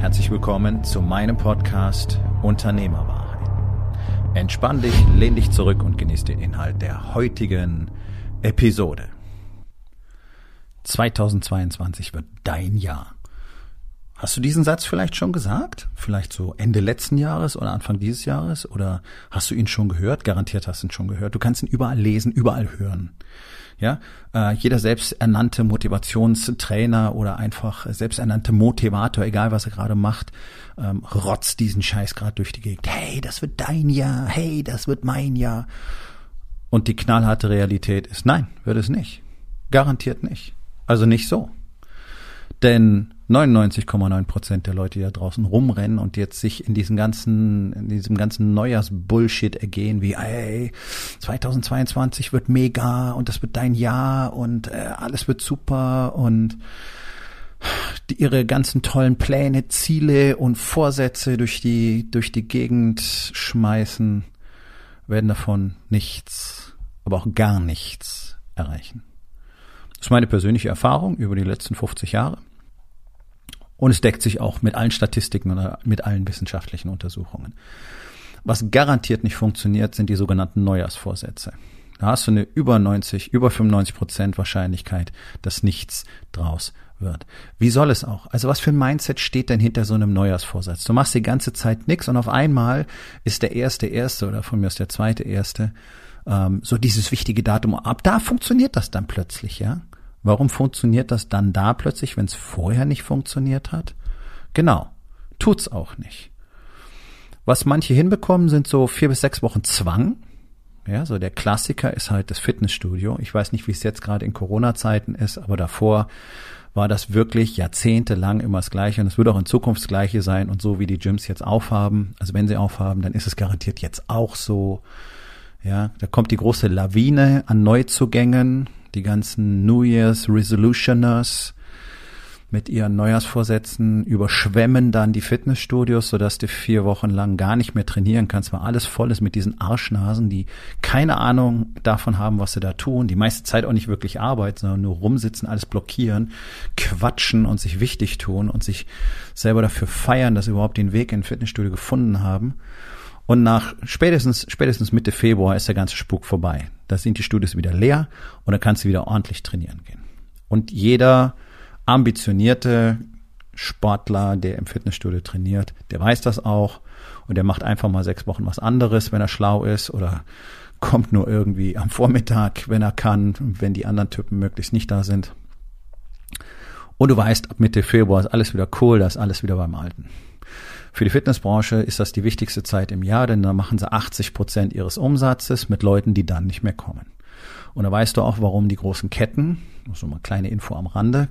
Herzlich willkommen zu meinem Podcast Unternehmerwahrheit. Entspann dich, lehn dich zurück und genieß den Inhalt der heutigen Episode. 2022 wird dein Jahr. Hast du diesen Satz vielleicht schon gesagt? Vielleicht so Ende letzten Jahres oder Anfang dieses Jahres? Oder hast du ihn schon gehört? Garantiert hast du ihn schon gehört. Du kannst ihn überall lesen, überall hören. Ja, äh, jeder selbsternannte Motivationstrainer oder einfach selbsternannte Motivator, egal was er gerade macht, ähm, rotzt diesen Scheiß gerade durch die Gegend. Hey, das wird dein Jahr. Hey, das wird mein Jahr. Und die knallharte Realität ist, nein, wird es nicht. Garantiert nicht. Also nicht so. Denn 99,9 Prozent der Leute, die da draußen rumrennen und jetzt sich in diesem ganzen, in diesem ganzen Neujahrsbullshit ergehen, wie, ey, 2022 wird mega und das wird dein Jahr und äh, alles wird super und die, ihre ganzen tollen Pläne, Ziele und Vorsätze durch die, durch die Gegend schmeißen, werden davon nichts, aber auch gar nichts erreichen. Das ist meine persönliche Erfahrung über die letzten 50 Jahre. Und es deckt sich auch mit allen Statistiken oder mit allen wissenschaftlichen Untersuchungen. Was garantiert nicht funktioniert, sind die sogenannten Neujahrsvorsätze. Da hast du eine über 90, über 95 Prozent Wahrscheinlichkeit, dass nichts draus wird. Wie soll es auch? Also was für ein Mindset steht denn hinter so einem Neujahrsvorsatz? Du machst die ganze Zeit nichts und auf einmal ist der erste erste oder von mir ist der zweite erste ähm, so dieses wichtige Datum. Ab da funktioniert das dann plötzlich, ja? Warum funktioniert das dann da plötzlich, wenn es vorher nicht funktioniert hat? Genau, tut's auch nicht. Was manche hinbekommen, sind so vier bis sechs Wochen Zwang. Ja, so der Klassiker ist halt das Fitnessstudio. Ich weiß nicht, wie es jetzt gerade in Corona-Zeiten ist, aber davor war das wirklich jahrzehntelang immer das Gleiche und es wird auch in Zukunft das Gleiche sein und so wie die Gyms jetzt aufhaben, also wenn sie aufhaben, dann ist es garantiert jetzt auch so. Ja, da kommt die große Lawine an Neuzugängen die ganzen New Year's Resolutioners mit ihren Neujahrsvorsätzen überschwemmen dann die Fitnessstudios, sodass du vier Wochen lang gar nicht mehr trainieren kannst, weil alles voll ist mit diesen Arschnasen, die keine Ahnung davon haben, was sie da tun, die meiste Zeit auch nicht wirklich arbeiten, sondern nur rumsitzen, alles blockieren, quatschen und sich wichtig tun und sich selber dafür feiern, dass sie überhaupt den Weg in Fitnessstudio gefunden haben. Und nach spätestens, spätestens Mitte Februar ist der ganze Spuk vorbei. Da sind die Studios wieder leer und dann kannst du wieder ordentlich trainieren gehen. Und jeder ambitionierte Sportler, der im Fitnessstudio trainiert, der weiß das auch und der macht einfach mal sechs Wochen was anderes, wenn er schlau ist oder kommt nur irgendwie am Vormittag, wenn er kann, wenn die anderen Typen möglichst nicht da sind. Und du weißt, ab Mitte Februar ist alles wieder cool, da ist alles wieder beim Alten. Für die Fitnessbranche ist das die wichtigste Zeit im Jahr, denn da machen sie 80 Prozent ihres Umsatzes mit Leuten, die dann nicht mehr kommen. Und da weißt du auch, warum die großen Ketten, so mal kleine Info am Rande,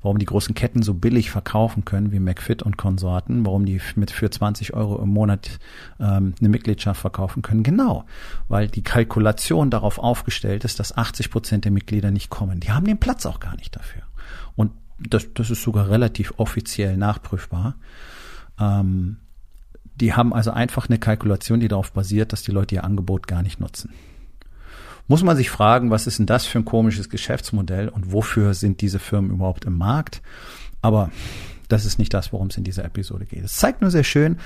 warum die großen Ketten so billig verkaufen können wie McFit und Konsorten, warum die mit für 20 Euro im Monat ähm, eine Mitgliedschaft verkaufen können. Genau, weil die Kalkulation darauf aufgestellt ist, dass 80 Prozent der Mitglieder nicht kommen. Die haben den Platz auch gar nicht dafür. Und das, das ist sogar relativ offiziell nachprüfbar. Ähm, die haben also einfach eine Kalkulation, die darauf basiert, dass die Leute ihr Angebot gar nicht nutzen. Muss man sich fragen, was ist denn das für ein komisches Geschäftsmodell und wofür sind diese Firmen überhaupt im Markt? Aber das ist nicht das, worum es in dieser Episode geht. Es zeigt nur sehr schön,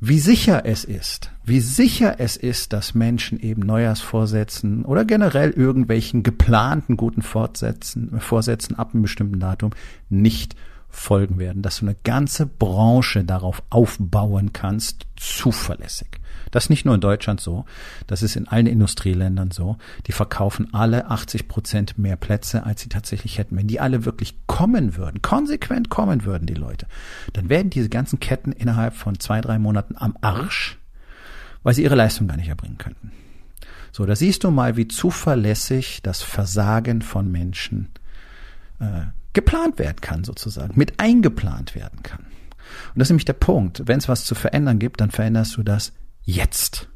wie sicher es ist, wie sicher es ist, dass Menschen eben Neujahrsvorsätzen oder generell irgendwelchen geplanten guten Fortsätzen, Vorsätzen ab einem bestimmten Datum nicht folgen werden, dass du eine ganze Branche darauf aufbauen kannst, zuverlässig. Das ist nicht nur in Deutschland so, das ist in allen Industrieländern so. Die verkaufen alle 80 Prozent mehr Plätze, als sie tatsächlich hätten. Wenn die alle wirklich kommen würden, konsequent kommen würden, die Leute, dann werden diese ganzen Ketten innerhalb von zwei, drei Monaten am Arsch, weil sie ihre Leistung gar nicht erbringen könnten. So, da siehst du mal, wie zuverlässig das Versagen von Menschen äh, geplant werden kann, sozusagen, mit eingeplant werden kann. Und das ist nämlich der Punkt. Wenn es was zu verändern gibt, dann veränderst du das jetzt.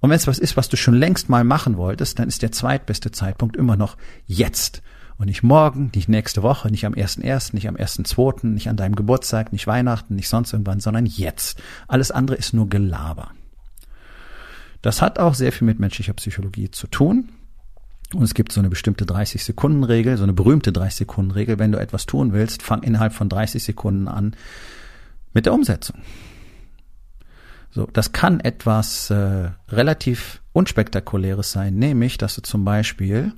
Und wenn es was ist, was du schon längst mal machen wolltest, dann ist der zweitbeste Zeitpunkt immer noch jetzt. Und nicht morgen, nicht nächste Woche, nicht am 1.1., nicht am 1.2., nicht an deinem Geburtstag, nicht Weihnachten, nicht sonst irgendwann, sondern jetzt. Alles andere ist nur Gelaber. Das hat auch sehr viel mit menschlicher Psychologie zu tun. Und es gibt so eine bestimmte 30-Sekunden-Regel, so eine berühmte 30-Sekunden-Regel. Wenn du etwas tun willst, fang innerhalb von 30 Sekunden an mit der Umsetzung. So, das kann etwas äh, relativ unspektakuläres sein, nämlich, dass du zum Beispiel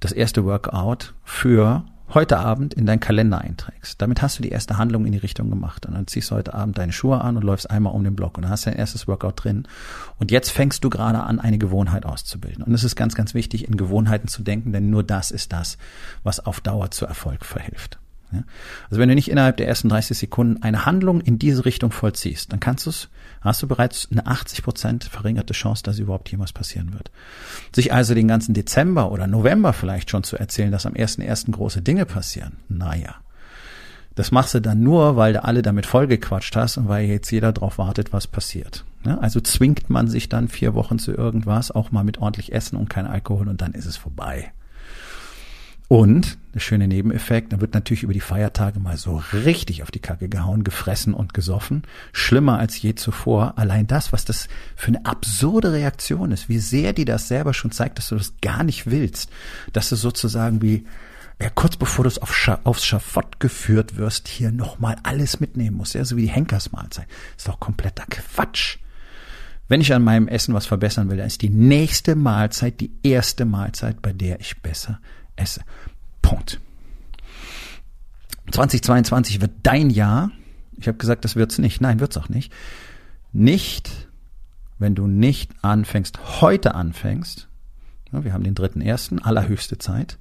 das erste Workout für heute Abend in deinen Kalender einträgst. Damit hast du die erste Handlung in die Richtung gemacht. Und dann ziehst du heute Abend deine Schuhe an und läufst einmal um den Block und dann hast dein erstes Workout drin. Und jetzt fängst du gerade an, eine Gewohnheit auszubilden. Und es ist ganz, ganz wichtig, in Gewohnheiten zu denken, denn nur das ist das, was auf Dauer zu Erfolg verhilft. Ja? Also wenn du nicht innerhalb der ersten 30 Sekunden eine Handlung in diese Richtung vollziehst, dann kannst du es, hast du bereits eine 80 Prozent verringerte Chance, dass überhaupt jemals passieren wird. Sich also den ganzen Dezember oder November vielleicht schon zu erzählen, dass am 1.1. große Dinge passieren, naja. Das machst du dann nur, weil du alle damit vollgequatscht hast und weil jetzt jeder darauf wartet, was passiert. Also zwingt man sich dann vier Wochen zu irgendwas, auch mal mit ordentlich Essen und kein Alkohol und dann ist es vorbei. Und der schöne Nebeneffekt, da wird natürlich über die Feiertage mal so richtig auf die Kacke gehauen, gefressen und gesoffen. Schlimmer als je zuvor. Allein das, was das für eine absurde Reaktion ist, wie sehr die das selber schon zeigt, dass du das gar nicht willst. Dass du sozusagen wie, ja, kurz bevor du auf Scha aufs Schafott geführt wirst, hier nochmal alles mitnehmen musst. Ja, so wie die Henkersmahlzeit. Ist doch kompletter Quatsch. Wenn ich an meinem Essen was verbessern will, dann ist die nächste Mahlzeit die erste Mahlzeit, bei der ich besser esse. Punkt. 2022 wird dein Jahr. Ich habe gesagt, das wird's nicht. Nein, wird's auch nicht. Nicht, wenn du nicht anfängst, heute anfängst. Ja, wir haben den dritten ersten, allerhöchste Zeit,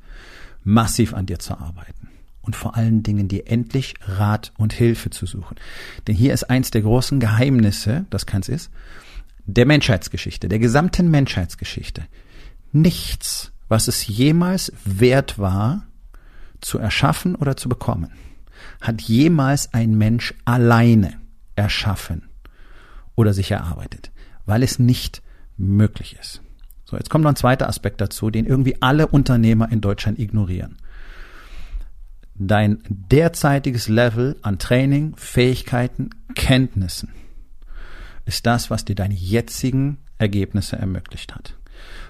massiv an dir zu arbeiten und vor allen Dingen dir endlich Rat und Hilfe zu suchen. Denn hier ist eins der großen Geheimnisse, das keins ist, der Menschheitsgeschichte, der gesamten Menschheitsgeschichte. Nichts was es jemals wert war, zu erschaffen oder zu bekommen, hat jemals ein Mensch alleine erschaffen oder sich erarbeitet, weil es nicht möglich ist. So, jetzt kommt noch ein zweiter Aspekt dazu, den irgendwie alle Unternehmer in Deutschland ignorieren. Dein derzeitiges Level an Training, Fähigkeiten, Kenntnissen ist das, was dir deine jetzigen Ergebnisse ermöglicht hat.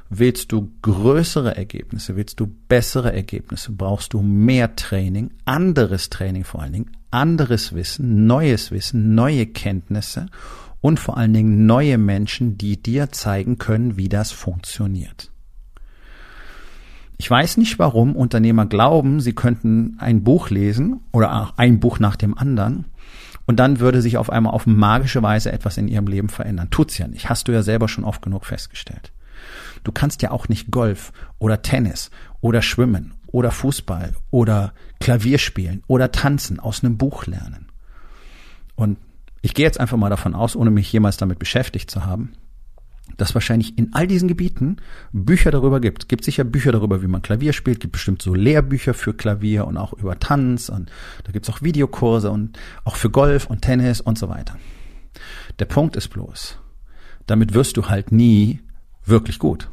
Willst du größere Ergebnisse, willst du bessere Ergebnisse, brauchst du mehr Training, anderes Training vor allen Dingen, anderes Wissen, neues Wissen, neue Kenntnisse und vor allen Dingen neue Menschen, die dir zeigen können, wie das funktioniert. Ich weiß nicht, warum Unternehmer glauben, sie könnten ein Buch lesen oder ein Buch nach dem anderen und dann würde sich auf einmal auf magische Weise etwas in ihrem Leben verändern. Tut's ja nicht. Hast du ja selber schon oft genug festgestellt. Du kannst ja auch nicht Golf oder Tennis oder Schwimmen oder Fußball oder Klavier spielen oder tanzen aus einem Buch lernen. Und ich gehe jetzt einfach mal davon aus, ohne mich jemals damit beschäftigt zu haben, dass wahrscheinlich in all diesen Gebieten Bücher darüber gibt. Gibt sicher Bücher darüber, wie man Klavier spielt, gibt bestimmt so Lehrbücher für Klavier und auch über Tanz und da gibt's auch Videokurse und auch für Golf und Tennis und so weiter. Der Punkt ist bloß, damit wirst du halt nie wirklich gut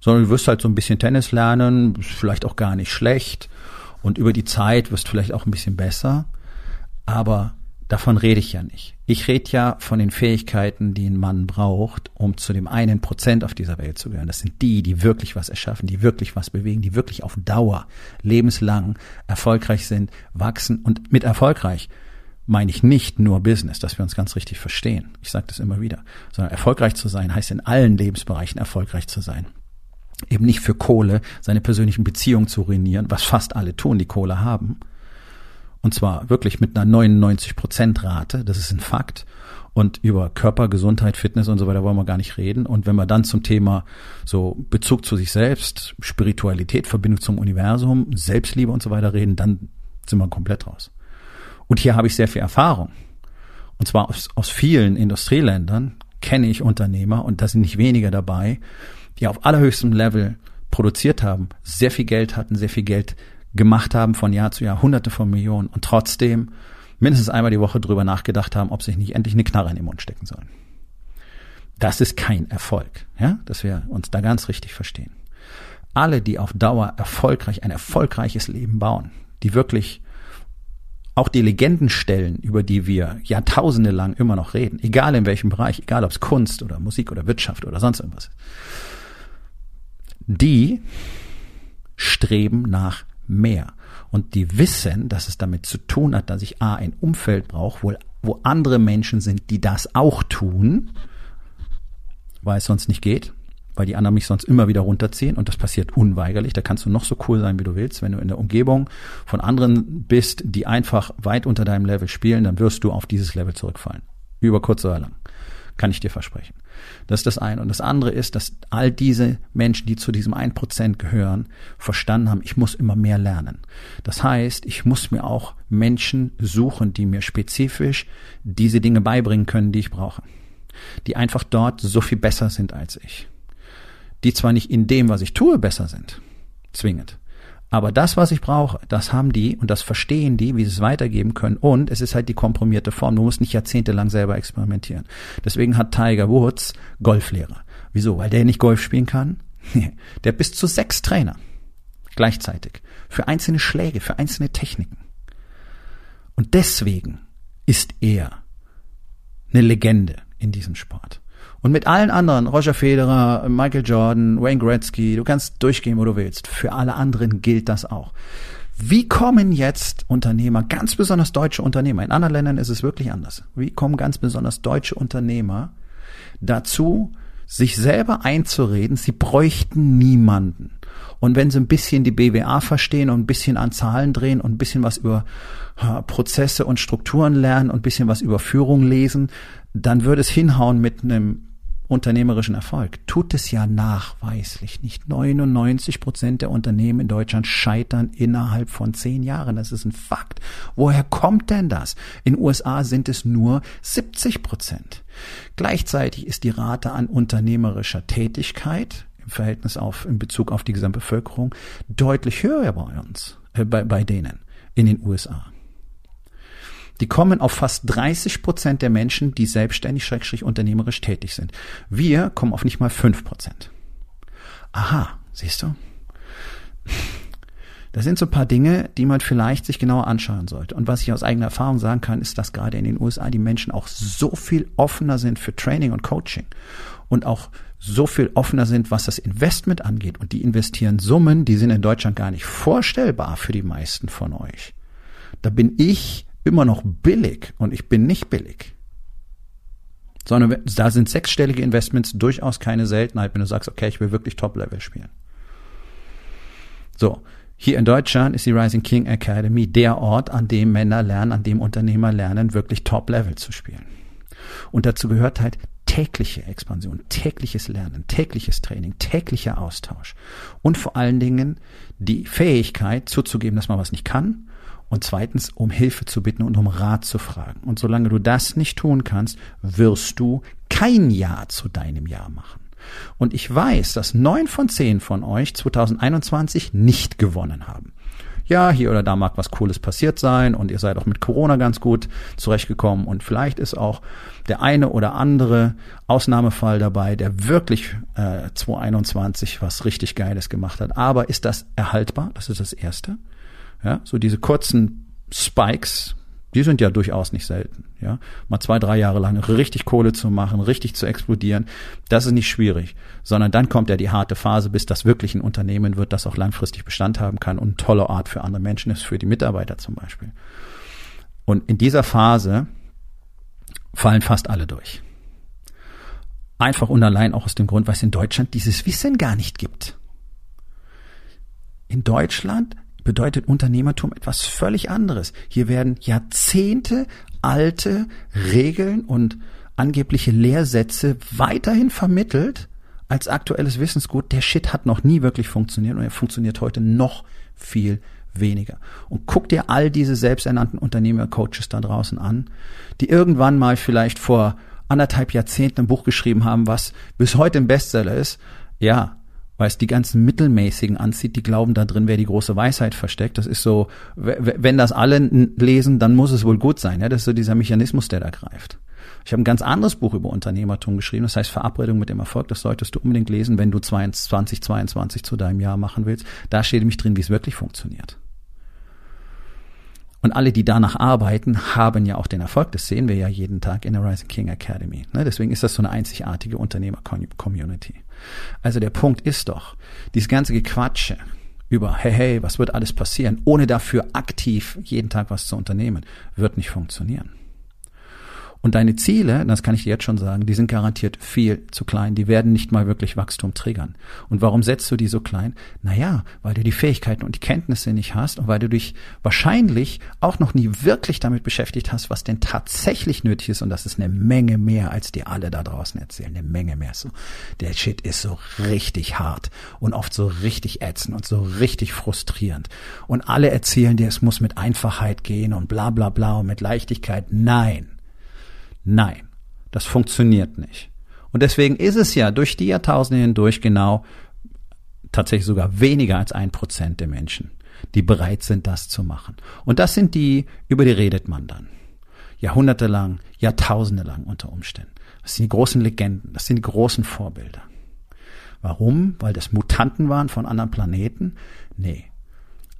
sondern du wirst halt so ein bisschen Tennis lernen, vielleicht auch gar nicht schlecht und über die Zeit wirst du vielleicht auch ein bisschen besser, aber davon rede ich ja nicht. Ich rede ja von den Fähigkeiten, die ein Mann braucht, um zu dem einen Prozent auf dieser Welt zu gehören. Das sind die, die wirklich was erschaffen, die wirklich was bewegen, die wirklich auf Dauer, lebenslang erfolgreich sind, wachsen und mit erfolgreich meine ich nicht nur Business, dass wir uns ganz richtig verstehen. Ich sage das immer wieder, sondern erfolgreich zu sein heißt in allen Lebensbereichen erfolgreich zu sein eben nicht für Kohle seine persönlichen Beziehungen zu ruinieren, was fast alle tun, die Kohle haben. Und zwar wirklich mit einer 99 Prozent Rate, das ist ein Fakt. Und über Körper, Gesundheit, Fitness und so weiter wollen wir gar nicht reden. Und wenn wir dann zum Thema so Bezug zu sich selbst, Spiritualität, Verbindung zum Universum, Selbstliebe und so weiter reden, dann sind wir komplett raus. Und hier habe ich sehr viel Erfahrung. Und zwar aus, aus vielen Industrieländern kenne ich Unternehmer und da sind nicht weniger dabei, die auf allerhöchstem Level produziert haben, sehr viel Geld hatten, sehr viel Geld gemacht haben von Jahr zu Jahr, hunderte von Millionen und trotzdem mindestens einmal die Woche drüber nachgedacht haben, ob sich nicht endlich eine Knarre in den Mund stecken sollen. Das ist kein Erfolg, ja, dass wir uns da ganz richtig verstehen. Alle, die auf Dauer erfolgreich ein erfolgreiches Leben bauen, die wirklich auch die Legenden stellen, über die wir Jahrtausende lang immer noch reden, egal in welchem Bereich, egal ob es Kunst oder Musik oder Wirtschaft oder sonst irgendwas ist, die streben nach mehr. Und die wissen, dass es damit zu tun hat, dass ich A, ein Umfeld brauche, wo, wo andere Menschen sind, die das auch tun, weil es sonst nicht geht, weil die anderen mich sonst immer wieder runterziehen und das passiert unweigerlich. Da kannst du noch so cool sein, wie du willst. Wenn du in der Umgebung von anderen bist, die einfach weit unter deinem Level spielen, dann wirst du auf dieses Level zurückfallen. Über kurz oder lang. Kann ich dir versprechen. Das ist das eine. Und das andere ist, dass all diese Menschen, die zu diesem 1% gehören, verstanden haben, ich muss immer mehr lernen. Das heißt, ich muss mir auch Menschen suchen, die mir spezifisch diese Dinge beibringen können, die ich brauche. Die einfach dort so viel besser sind als ich. Die zwar nicht in dem, was ich tue, besser sind. Zwingend. Aber das, was ich brauche, das haben die und das verstehen die, wie sie es weitergeben können. Und es ist halt die komprimierte Form. Du musst nicht jahrzehntelang selber experimentieren. Deswegen hat Tiger Woods Golflehrer. Wieso? Weil der nicht Golf spielen kann? der bis zu sechs Trainer. Gleichzeitig. Für einzelne Schläge, für einzelne Techniken. Und deswegen ist er eine Legende in diesem Sport. Und mit allen anderen, Roger Federer, Michael Jordan, Wayne Gretzky, du kannst durchgehen, wo du willst. Für alle anderen gilt das auch. Wie kommen jetzt Unternehmer, ganz besonders deutsche Unternehmer, in anderen Ländern ist es wirklich anders, wie kommen ganz besonders deutsche Unternehmer dazu, sich selber einzureden, sie bräuchten niemanden. Und wenn sie ein bisschen die BWA verstehen und ein bisschen an Zahlen drehen und ein bisschen was über Prozesse und Strukturen lernen und ein bisschen was über Führung lesen, dann würde es hinhauen mit einem unternehmerischen Erfolg. Tut es ja nachweislich nicht. 99 Prozent der Unternehmen in Deutschland scheitern innerhalb von zehn Jahren. Das ist ein Fakt. Woher kommt denn das? In USA sind es nur 70 Prozent. Gleichzeitig ist die Rate an unternehmerischer Tätigkeit im Verhältnis auf, in Bezug auf die Gesamtbevölkerung deutlich höher bei uns, äh, bei, bei denen in den USA die kommen auf fast 30 Prozent der Menschen, die selbstständig, schrägstrich unternehmerisch tätig sind. Wir kommen auf nicht mal 5 Prozent. Aha, siehst du? Das sind so ein paar Dinge, die man vielleicht sich genauer anschauen sollte. Und was ich aus eigener Erfahrung sagen kann, ist, dass gerade in den USA die Menschen auch so viel offener sind für Training und Coaching und auch so viel offener sind, was das Investment angeht. Und die investieren Summen, die sind in Deutschland gar nicht vorstellbar für die meisten von euch. Da bin ich immer noch billig und ich bin nicht billig. Sondern da sind sechsstellige Investments durchaus keine Seltenheit, wenn du sagst, okay, ich will wirklich Top-Level spielen. So, hier in Deutschland ist die Rising King Academy der Ort, an dem Männer lernen, an dem Unternehmer lernen, wirklich Top-Level zu spielen. Und dazu gehört halt tägliche Expansion, tägliches Lernen, tägliches Training, täglicher Austausch und vor allen Dingen die Fähigkeit zuzugeben, dass man was nicht kann und zweitens um Hilfe zu bitten und um Rat zu fragen. Und solange du das nicht tun kannst, wirst du kein Ja zu deinem Ja machen. Und ich weiß, dass neun von zehn von euch 2021 nicht gewonnen haben. Ja, hier oder da mag was Cooles passiert sein und ihr seid auch mit Corona ganz gut zurechtgekommen und vielleicht ist auch der eine oder andere Ausnahmefall dabei, der wirklich äh, 2021 was richtig Geiles gemacht hat. Aber ist das erhaltbar? Das ist das Erste. Ja, so diese kurzen Spikes, die sind ja durchaus nicht selten. Ja, mal zwei, drei Jahre lang richtig Kohle zu machen, richtig zu explodieren, das ist nicht schwierig, sondern dann kommt ja die harte Phase, bis das wirklich ein Unternehmen wird, das auch langfristig Bestand haben kann und ein toller Art für andere Menschen ist, für die Mitarbeiter zum Beispiel. Und in dieser Phase fallen fast alle durch. Einfach und allein auch aus dem Grund, weil es in Deutschland dieses Wissen gar nicht gibt. In Deutschland bedeutet Unternehmertum etwas völlig anderes. Hier werden Jahrzehnte alte Regeln und angebliche Lehrsätze weiterhin vermittelt als aktuelles Wissensgut. Der Shit hat noch nie wirklich funktioniert und er funktioniert heute noch viel weniger. Und guck dir all diese selbsternannten Unternehmer-Coaches da draußen an, die irgendwann mal vielleicht vor anderthalb Jahrzehnten ein Buch geschrieben haben, was bis heute ein Bestseller ist. Ja, weil es die ganzen Mittelmäßigen anzieht, die glauben, da drin wäre die große Weisheit versteckt. Das ist so, wenn das alle lesen, dann muss es wohl gut sein. Ja, das ist so dieser Mechanismus, der da greift. Ich habe ein ganz anderes Buch über Unternehmertum geschrieben, das heißt Verabredung mit dem Erfolg. Das solltest du unbedingt lesen, wenn du 2022 zu deinem Jahr machen willst. Da steht nämlich drin, wie es wirklich funktioniert. Und alle, die danach arbeiten, haben ja auch den Erfolg. Das sehen wir ja jeden Tag in der Rising King Academy. Ne, deswegen ist das so eine einzigartige Unternehmer-Community. Also der Punkt ist doch, dieses ganze Gequatsche über, hey, hey, was wird alles passieren, ohne dafür aktiv jeden Tag was zu unternehmen, wird nicht funktionieren. Und deine Ziele, das kann ich dir jetzt schon sagen, die sind garantiert viel zu klein. Die werden nicht mal wirklich Wachstum triggern. Und warum setzt du die so klein? Naja, weil du die Fähigkeiten und die Kenntnisse nicht hast und weil du dich wahrscheinlich auch noch nie wirklich damit beschäftigt hast, was denn tatsächlich nötig ist. Und das ist eine Menge mehr, als dir alle da draußen erzählen. Eine Menge mehr. So, der Shit ist so richtig hart und oft so richtig ätzend und so richtig frustrierend. Und alle erzählen dir, es muss mit Einfachheit gehen und bla bla bla und mit Leichtigkeit. Nein. Nein, das funktioniert nicht. Und deswegen ist es ja durch die Jahrtausende hindurch genau tatsächlich sogar weniger als ein Prozent der Menschen, die bereit sind, das zu machen. Und das sind die, über die redet man dann. Jahrhundertelang, Jahrtausende lang unter Umständen. Das sind die großen Legenden, das sind die großen Vorbilder. Warum? Weil das Mutanten waren von anderen Planeten? Nee.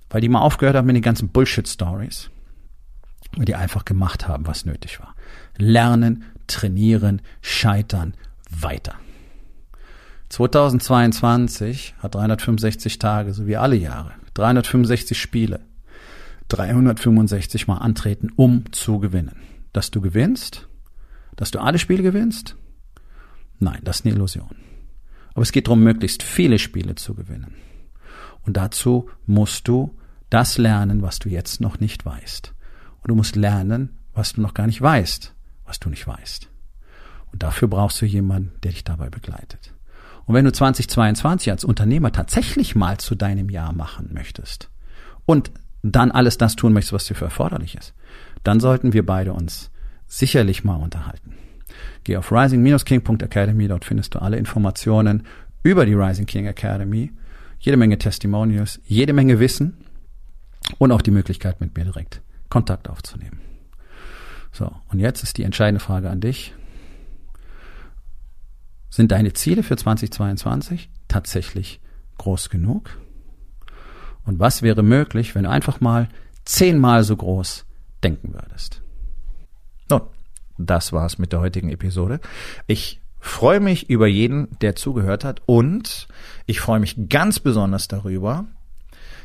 Weil die mal aufgehört haben mit den ganzen Bullshit-Stories. Weil die einfach gemacht haben, was nötig war lernen, trainieren, scheitern, weiter. 2022 hat 365 Tage, so wie alle Jahre, 365 Spiele, 365 Mal antreten, um zu gewinnen. Dass du gewinnst, dass du alle Spiele gewinnst? Nein, das ist eine Illusion. Aber es geht darum, möglichst viele Spiele zu gewinnen. Und dazu musst du das lernen, was du jetzt noch nicht weißt. Und du musst lernen, was du noch gar nicht weißt was du nicht weißt. Und dafür brauchst du jemanden, der dich dabei begleitet. Und wenn du 2022 als Unternehmer tatsächlich mal zu deinem Jahr machen möchtest und dann alles das tun möchtest, was dir für erforderlich ist, dann sollten wir beide uns sicherlich mal unterhalten. Geh auf rising-king.academy, dort findest du alle Informationen über die Rising King Academy, jede Menge Testimonials, jede Menge Wissen und auch die Möglichkeit, mit mir direkt Kontakt aufzunehmen. So, und jetzt ist die entscheidende Frage an dich. Sind deine Ziele für 2022 tatsächlich groß genug? Und was wäre möglich, wenn du einfach mal zehnmal so groß denken würdest? Nun, das war's mit der heutigen Episode. Ich freue mich über jeden, der zugehört hat und ich freue mich ganz besonders darüber,